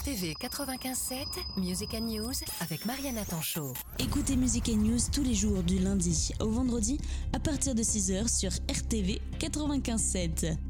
RTV 95.7, Music News avec Mariana Tanchot. Écoutez Music News tous les jours du lundi au vendredi à partir de 6h sur RTV 95.7.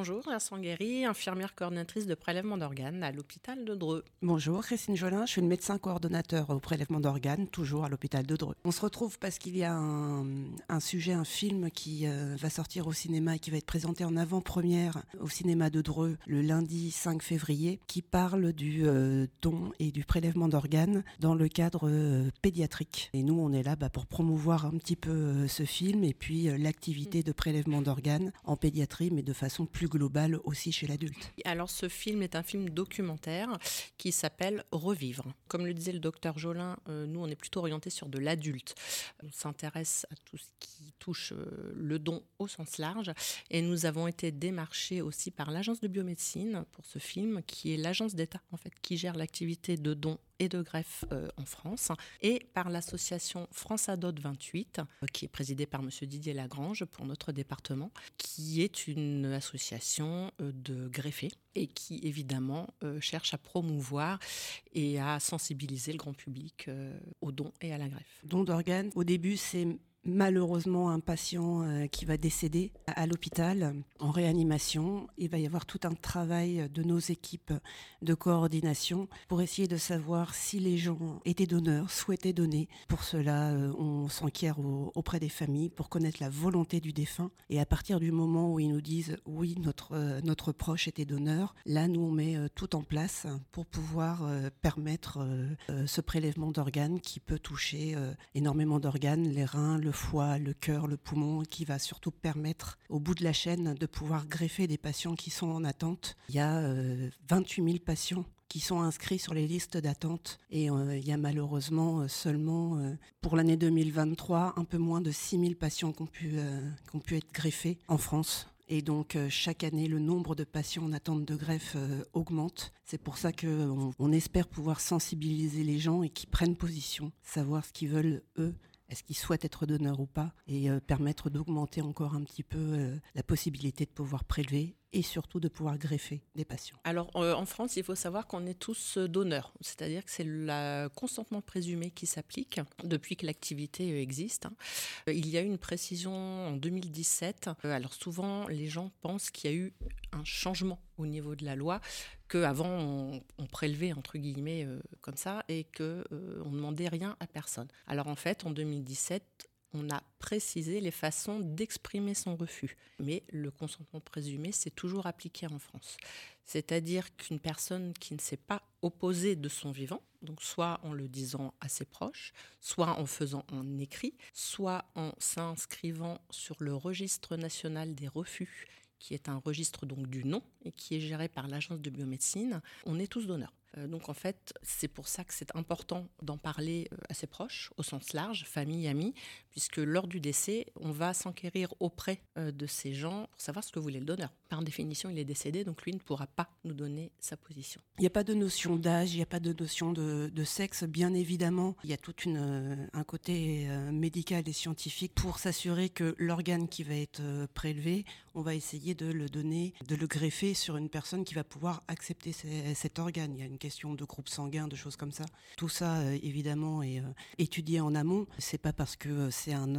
Bonjour, Vincent Guéry, infirmière coordinatrice de prélèvement d'organes à l'hôpital de Dreux. Bonjour, Christine Jolin, je suis une médecin coordonnateur au prélèvement d'organes, toujours à l'hôpital de Dreux. On se retrouve parce qu'il y a un, sujet, un film qui euh, va sortir au cinéma et qui va être présenté en avant-première au cinéma de Dreux le lundi 5 février, qui parle du euh, don et du prélèvement d'organes dans le cadre euh, pédiatrique. Et nous, on est là bah, pour promouvoir un petit peu ce film et puis l'activité de prélèvement d'organes en pédiatrie, mais de façon plus global aussi chez l'adulte. Alors ce film est un film documentaire qui s'appelle Revivre. Comme le disait le docteur Jolin, euh, nous on est plutôt orienté sur de l'adulte. On s'intéresse à tout ce qui touche euh, le don au sens large et nous avons été démarchés aussi par l'agence de biomédecine pour ce film qui est l'agence d'État en fait qui gère l'activité de don et de greffe euh, en France, et par l'association France Adot 28, euh, qui est présidée par M. Didier Lagrange pour notre département, qui est une association euh, de greffés et qui évidemment cherche à promouvoir et à sensibiliser le grand public aux dons et à la greffe. Don d'organes, au début c'est malheureusement un patient euh, qui va décéder à l'hôpital en réanimation. Il va y avoir tout un travail de nos équipes de coordination pour essayer de savoir si les gens étaient donneurs, souhaitaient donner. Pour cela, euh, on s'enquiert auprès des familles pour connaître la volonté du défunt. Et à partir du moment où ils nous disent oui, notre, euh, notre proche était donneur, là, nous, on met tout en place pour pouvoir permettre ce prélèvement d'organes qui peut toucher énormément d'organes, les reins, le le foie, le cœur, le poumon, qui va surtout permettre au bout de la chaîne de pouvoir greffer des patients qui sont en attente. Il y a 28 euh, 000 patients qui sont inscrits sur les listes d'attente et euh, il y a malheureusement euh, seulement pour l'année 2023 un peu moins de 6 000 patients qui ont pu, qui ont pu être greffés en France. Et donc chaque année, le nombre de patients en attente de greffe augmente. C'est pour ça qu'on on espère pouvoir sensibiliser les gens et qu'ils prennent position, savoir ce qu'ils veulent eux est-ce qu'ils souhaitent être donneurs ou pas, et euh, permettre d'augmenter encore un petit peu euh, la possibilité de pouvoir prélever et surtout de pouvoir greffer des patients. Alors euh, en France, il faut savoir qu'on est tous donneurs, c'est-à-dire que c'est le consentement présumé qui s'applique depuis que l'activité existe. Hein. Il y a eu une précision en 2017. Alors souvent, les gens pensent qu'il y a eu un changement au niveau de la loi, qu'avant on, prélevait entre guillemets euh, comme ça et que euh, demandait rien à personne. Alors en fait, en 2017, on a précisé les façons d'exprimer son refus. Mais le consentement présumé, c'est toujours appliqué en France. C'est-à-dire qu'une personne qui ne s'est pas opposée de son vivant, donc soit en le disant à ses proches, soit en faisant un écrit, soit en s'inscrivant sur le registre national des refus qui est un registre donc du nom et qui est géré par l'agence de biomédecine, on est tous donneurs. Euh, donc en fait, c'est pour ça que c'est important d'en parler euh, à ses proches, au sens large, famille, amis, puisque lors du décès, on va s'enquérir auprès euh, de ces gens pour savoir ce que voulait le donneur. Par définition, il est décédé, donc lui ne pourra pas nous donner sa position. Il n'y a pas de notion d'âge, il n'y a pas de notion de, sexe, bien évidemment. Il y a tout un côté médical et scientifique pour s'assurer que l'organe qui va être prélevé, on va essayer de le donner, de le greffer sur une personne qui va pouvoir accepter cet organe. Il y a une question de groupe sanguin, de choses comme ça. Tout ça, euh, évidemment, est euh, étudié en amont. C'est pas parce que euh, c'est un,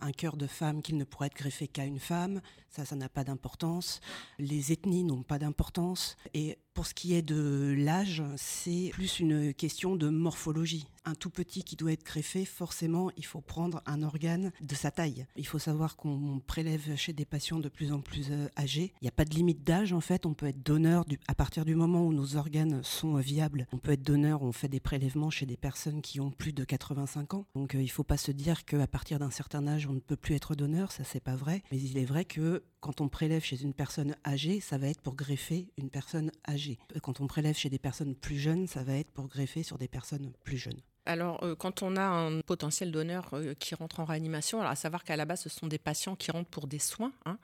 un, cœur de femme qu'il ne pourrait être greffé qu'à une femme. Ça, ça n'a pas d'importance. Les ethnies n'ont pas d'importance. Et pour ce qui est de l'âge, c'est plus une question de morphologie. Un tout petit qui doit être greffé, forcément, il faut prendre un organe de sa taille. Il faut savoir qu'on prélève chez des patients de plus en plus euh, âgés. Il n'y a pas de limite d'âge, en fait. On peut être donneur à partir du moment où nos organes sont viables. On peut être donneur, on fait des prélèvements chez des personnes qui ont plus de 85 ans. Donc euh, il ne faut pas se dire qu'à partir d'un certain âge, on ne peut plus être donneur. Ça, c'est pas vrai. Mais il est vrai que quand on prélève chez une personne âgée, ça va être pour greffer une personne âgée. Quand on prélève chez des personnes plus jeunes, ça va être pour greffer sur des personnes plus jeunes. Alors, euh, quand on a un potentiel donneur euh, qui rentre en réanimation, à savoir qu'à la base, ce sont des patients qui rentrent pour des soins. hein.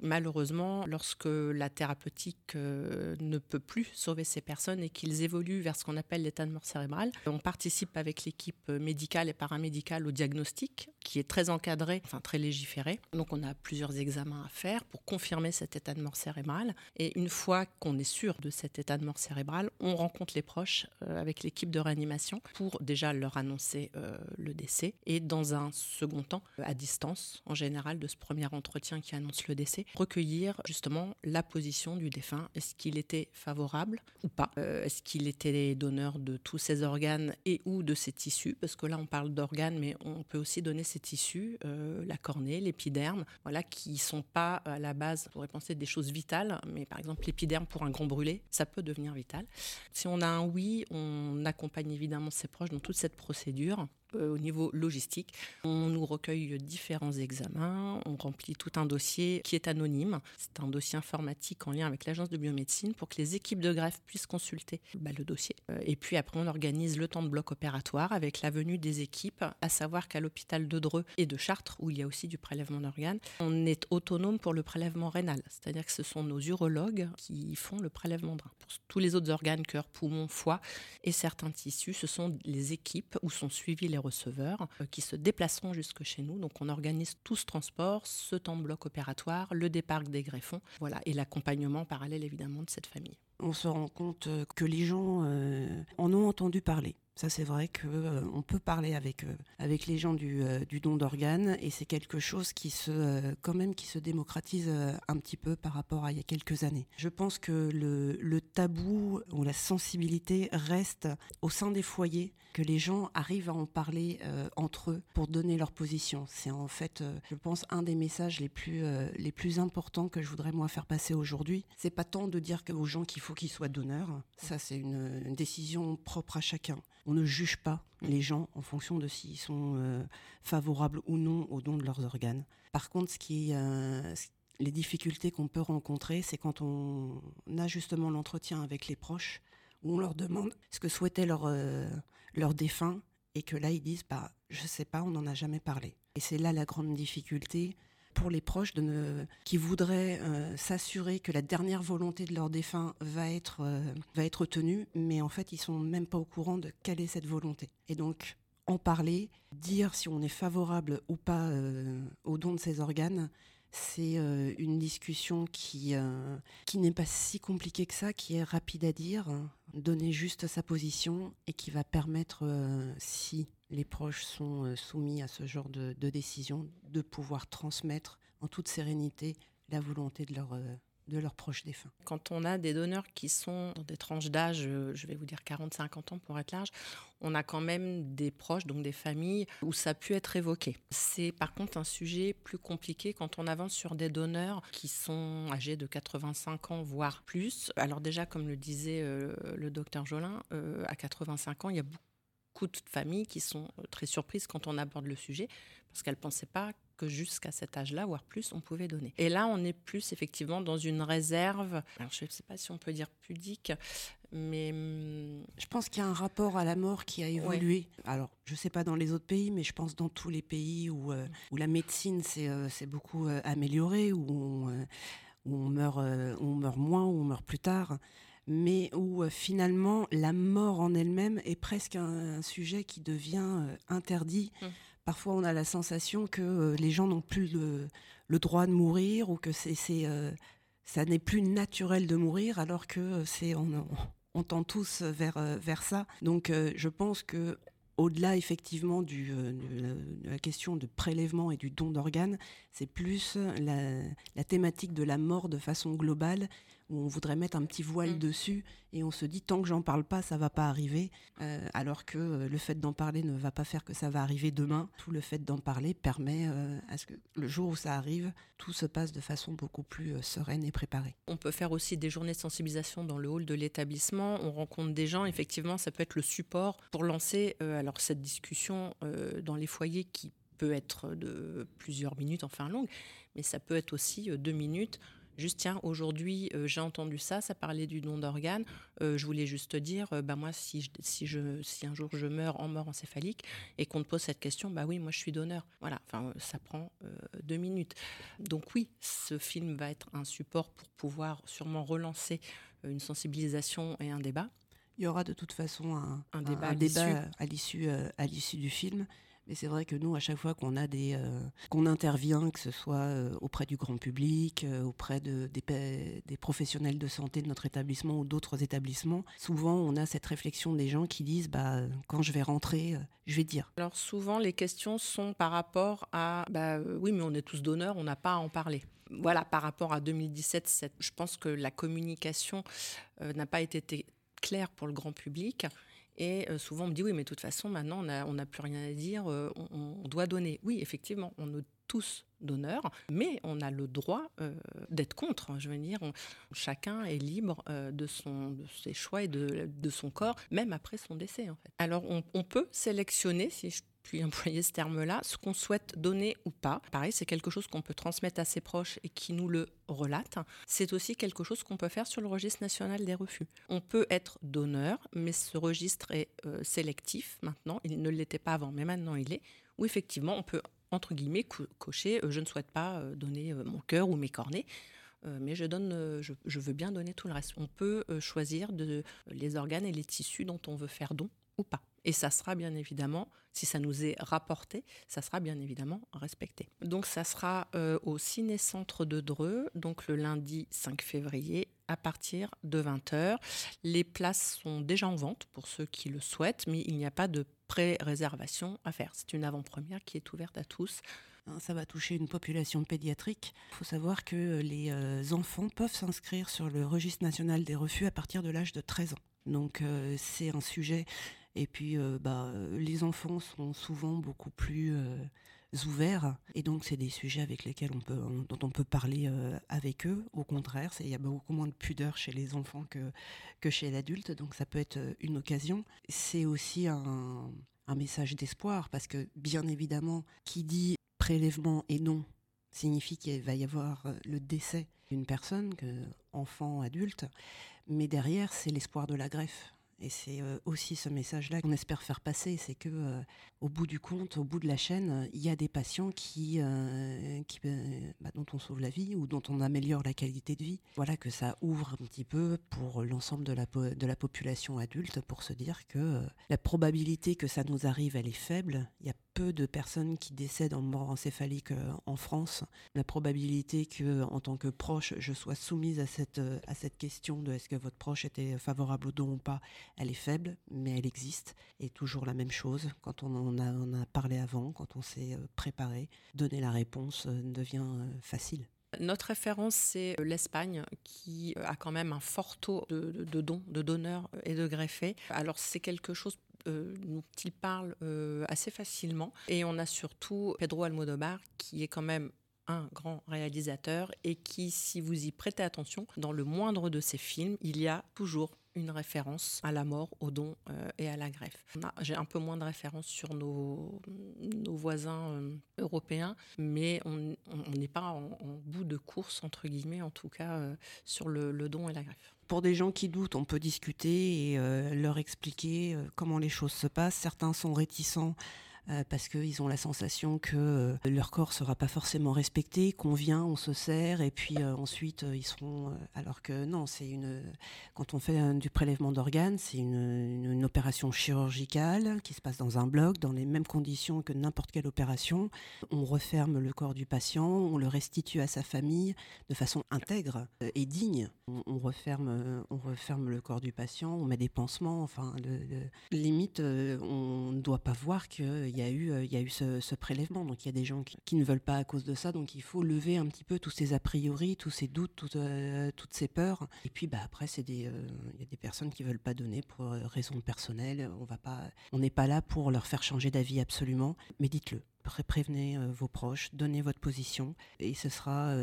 Malheureusement, lorsque la thérapeutique euh, ne peut plus sauver ces personnes et qu'ils évoluent vers ce qu'on appelle l'état de mort cérébrale, on participe avec l'équipe médicale et paramédicale au diagnostic, qui est très encadré, enfin très légiféré. Donc, on a plusieurs examens à faire pour confirmer cet état de mort cérébrale. Et une fois qu'on est sûr de cet état de mort cérébrale, on rencontre les proches avec l'équipe de réanimation pour déjà leur annoncer euh, le décès et dans un second temps, à distance en général de ce premier entretien qui annonce le décès, recueillir justement la position du défunt. Est-ce qu'il était favorable ou pas? Euh, Est-ce qu'il était donneur de tous ses organes et ou de ses tissus? Parce que là on parle d'organes mais on peut aussi donner ses tissus, euh, la cornée, l'épiderme, voilà, qui sont pas à la base, on pourrait penser des choses vitales, mais par exemple l'épiderme pour un grand brûlé, ça peut devenir vital. Si on a un oui, on accompagne évidemment ses proches dans cette procédure. Euh, au niveau logistique, on nous recueille différents examens, on remplit tout un dossier qui est anonyme. C'est un dossier informatique en lien avec l'agence de biomédecine pour que les équipes de greffe puissent consulter bah, le dossier. Euh, Et puis après, on organise le temps de bloc opératoire avec la venue des équipes, à savoir qu'à l'hôpital de Dreux et de Chartres, où il y a aussi du prélèvement d'organes, on est autonome pour le prélèvement rénal. C'est-à-dire que ce sont nos urologues qui font le prélèvement de rein. Pour tous les autres organes, cœur, poumon, foie et certains tissus, ce sont les équipes où sont suivis les receveurs euh, qui se déplaceront jusque chez nous. Donc on organise tout ce transport, ce temps de bloc opératoire, le départ des greffons, voilà, et l'accompagnement parallèle évidemment de cette famille. On se rend compte euh, que les gens euh, en ont entendu parler. Ça, c'est vrai que euh, peut parler avec euh, avec les gens du, euh, du don d'organes et c'est quelque chose qui se quand même qui se démocratise un petit peu par rapport à il y a quelques années. Je pense que le, tabou ou la sensibilité reste au sein des foyers, que les gens arrivent à en parler entre eux pour donner leur position. C'est en fait, je pense, un des messages les plus les plus importants que je voudrais moi faire passer aujourd'hui. C'est pas tant de dire aux gens qu'il faut qu'ils soient donneurs. Ça, c'est une décision propre à chacun. On ne juge pas les gens en fonction de s'ils sont euh, favorables ou non au don de leurs organes. Par contre, ce qui, euh, les difficultés qu'on peut rencontrer, c'est quand on a justement l'entretien avec les proches, où on leur demande ce que souhaitait leur, euh, leur défunt, et que là, ils disent, bah, je sais pas, on n'en a jamais parlé. Et c'est là la grande difficulté pour les proches de ne, qui voudraient euh, s'assurer que la dernière volonté de leur défunt va être, euh, va être tenue, mais en fait, ils sont même pas au courant de quelle est cette volonté. Et donc, en parler, dire si on est favorable ou pas euh, au don de ces organes, c'est euh, une discussion qui, euh, qui n'est pas si compliquée que ça, qui est rapide à dire, hein, donner juste sa position et qui va permettre, euh, si les proches sont soumis à ce genre de, décision, de pouvoir transmettre en toute sérénité la volonté de leur, de leurs proches défunts. Quand on a des donneurs qui sont dans des tranches d'âge, euh, je vais vous dire 40-50 ans pour être large, on a quand même des proches, donc des familles, où ça a pu être évoqué. C'est par contre un sujet plus compliqué quand on avance sur des donneurs qui sont âgés de 85 ans, voire plus. Alors déjà, comme le disait euh, le docteur Jolin, euh, à 85 ans, il y a beaucoup de familles qui sont très surprises quand on aborde le sujet, parce qu'elles ne pensaient pas que jusqu'à cet âge-là, voire plus, on pouvait donner. Et là, on est plus effectivement dans une réserve, alors je ne sais pas si on peut dire pudique, mais hum, Je pense qu'il y a un rapport à la mort qui a évolué. Alors, je ne sais pas dans les autres pays, mais je pense dans tous les pays où, euh, où la médecine s'est euh, beaucoup euh, améliorée, où on, euh, où on meurt, euh, on meurt moins, où on meurt plus tard, mais où euh, finalement la mort en elle-même est presque un, un sujet qui devient euh, interdit. Mm. Parfois, on a la sensation que euh, les gens n'ont plus le, droit de mourir ou que c'est euh, ça n'est plus naturel de mourir, alors que euh, c'est on, tend tous vers, vers ça. Donc je pense que au-delà effectivement de, la, question de prélèvement et du don d'organes, c'est plus la thématique de la mort de façon globale où on voudrait mettre un petit voile Mm. dessus et on se dit tant que j'en parle pas, ça va pas arriver, Euh, alors que euh, le fait d'en parler ne va pas faire que ça va arriver demain. Tout le fait d'en parler permet euh, à ce que le jour où ça arrive, tout se passe de façon beaucoup plus euh, sereine et préparée. On peut faire aussi des journées de sensibilisation dans le hall de l'établissement. On rencontre des gens. Effectivement, ça peut être le support pour lancer alors cette discussion dans les foyers qui peut être de plusieurs minutes, enfin longue, mais ça peut être aussi deux minutes. Juste, tiens, aujourd'hui, j'ai entendu ça, ça parlait du don d'organes. je voulais juste te dire, bah, moi, si, si, je, si un jour je meurs en mort encéphalique et qu'on te pose cette question, bah oui, moi, je suis donneur. Voilà, enfin, ça prend deux minutes. Donc oui, ce film va être un support pour pouvoir sûrement relancer une sensibilisation et un débat. Il y aura de toute façon un, débat, à l'issue à l'issue du film. Mais c'est vrai que nous, à chaque fois qu'on a des, euh, qu'on intervient, que ce soit euh, auprès du grand public, euh, auprès de, des, professionnels de santé de notre établissement ou d'autres établissements, souvent on a cette réflexion des gens qui disent, bah, quand je vais rentrer, je vais dire. Alors souvent, les questions sont par rapport à, bah, oui, mais on est tous donneurs, on n'a pas à en parler voilà, par rapport à 2017, je pense que la communication n'a pas été claire pour le grand public. Et euh, souvent, on me dit oui, mais de toute façon, maintenant, on n'a plus rien à dire, euh, on, doit donner. Oui, effectivement, on est tous donneurs, mais on a le droit euh, d'être contre. Hein. Je veux dire, chacun est libre de, son, de ses choix et de, de, son corps, même après son décès. En fait. Alors, on, peut sélectionner, si je puis employer ce terme-là, ce qu'on souhaite donner ou pas. Pareil, c'est quelque chose qu'on peut transmettre à ses proches et qui nous le relate. C'est aussi quelque chose qu'on peut faire sur le registre national des refus. On peut être donneur, mais ce registre est euh, sélectif maintenant. Il ne l'était pas avant, mais maintenant il est. Où effectivement, on peut entre guillemets cocher euh, je ne souhaite pas euh, donner mon cœur ou mes cornets mais je, donne, je, veux bien donner tout le reste. On peut choisir de, les organes et les tissus dont on veut faire don ou pas. Et ça sera bien évidemment, si ça nous est rapporté, ça sera bien évidemment respecté. Donc ça sera euh, au Ciné-Centre de Dreux, donc le lundi 5 février à partir de 20h. Les places sont déjà en vente pour ceux qui le souhaitent, mais il n'y a pas de pré-réservation à faire. C'est une avant-première qui est ouverte à tous. Hein, ça va toucher une population pédiatrique. Il faut savoir que les euh, enfants peuvent s'inscrire sur le registre national des refus à partir de l'âge de 13 ans. Donc euh, c'est un sujet et puis, euh, bah, les enfants sont souvent beaucoup plus euh, ouverts. Et donc, c'est des sujets avec lesquels on peut, dont on peut parler euh, avec eux. Au contraire, il y a beaucoup moins de pudeur chez les enfants que, que chez l'adulte. Donc, ça peut être une occasion. C'est aussi un, un message d'espoir parce que, bien évidemment, qui dit prélèvement et non signifie qu'il va y avoir le décès d'une personne, que, enfant, adulte. Mais derrière, c'est l'espoir de la greffe. Et c'est euh, aussi ce message-là qu'on espère faire passer, c'est que euh, au bout du compte, au bout de la chaîne, il y a des patients qui, euh, bah, dont on sauve la vie ou dont on améliore la qualité de vie. Voilà que ça ouvre un petit peu pour l'ensemble de la, de la population adulte pour se dire que la probabilité que ça nous arrive, elle est faible. Peu de personnes qui décèdent en mort encéphalique en France. La probabilité que, en tant que proche, je sois soumise à cette, à cette question de est-ce que votre proche était favorable au don ou pas, elle est faible, mais elle existe. Et toujours la même chose, quand on en a, a parlé avant, quand on s'est euh, préparé, donner la réponse euh, devient euh, facile. Notre référence, c'est l'Espagne, qui a quand même un fort taux de, dons, de donneurs et de greffés. Alors c'est quelque chose dont il parle assez facilement. Et on a surtout Pedro Almodovar, qui est quand même un grand réalisateur et qui, si vous y prêtez attention, dans le moindre de ses films, il y a toujours une référence à la mort, au don euh, et à la greffe. J'ai un peu moins de références sur nos, voisins euh, européens, mais on n'est pas en, bout de course, entre guillemets, en tout cas, euh, sur le, don et la greffe. Pour des gens qui doutent, on peut discuter et leur expliquer comment les choses se passent. Certains sont réticents euh, parce qu'ils ont la sensation que euh, leur corps sera pas forcément respecté, qu'on vient, on se sert et puis euh, ensuite ils seront. alors que non, c'est une. Quand on fait du prélèvement d'organes, c'est une, opération chirurgicale qui se passe dans un bloc, dans les mêmes conditions que n'importe quelle opération. On referme le corps du patient, on le restitue à sa famille de façon intègre et digne. On, referme, on referme le corps du patient, on met des pansements. Enfin, limite, on ne doit pas voir qu'il il y a eu, euh, y a eu ce, prélèvement. Donc il y a des gens qui, ne veulent pas à cause de ça. Donc il faut lever un petit peu tous ces a priori, tous ces doutes, toutes, euh, toutes ces peurs. Et puis bah, après, euh, il y a des personnes qui veulent pas donner pour raisons personnelles. On va pas, on n'est pas là pour leur faire changer d'avis absolument. Mais dites-le. prévenez vos proches, donnez votre position et ce sera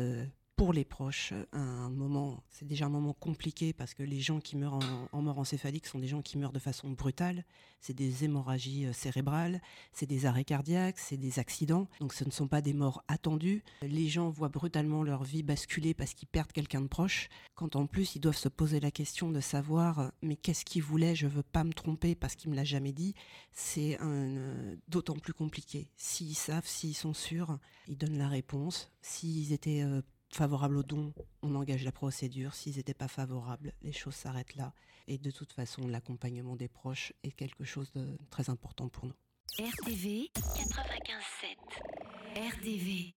pour les proches un moment, c'est déjà un moment compliqué parce que les gens qui meurent en, mort encéphalique sont des gens qui meurent de façon brutale, c'est des hémorragies euh, cérébrales, c'est des arrêts cardiaques, c'est des accidents, donc ce ne sont pas des morts attendues. Les gens voient brutalement leur vie basculer parce qu'ils perdent quelqu'un de proche, quand en plus ils doivent se poser la question de savoir mais qu'est-ce qu'il voulait, je veux pas me tromper parce qu'il me l'a jamais dit, c'est euh, d'autant plus compliqué. S'ils savent, s'ils sont sûrs, ils donnent la réponse. S'ils étaient euh, favorables au don, on engage la procédure. S'ils n'étaient pas favorables, les choses s'arrêtent là. Et de toute façon, l'accompagnement des proches est quelque chose de très important pour nous. RTV 95.7 RTV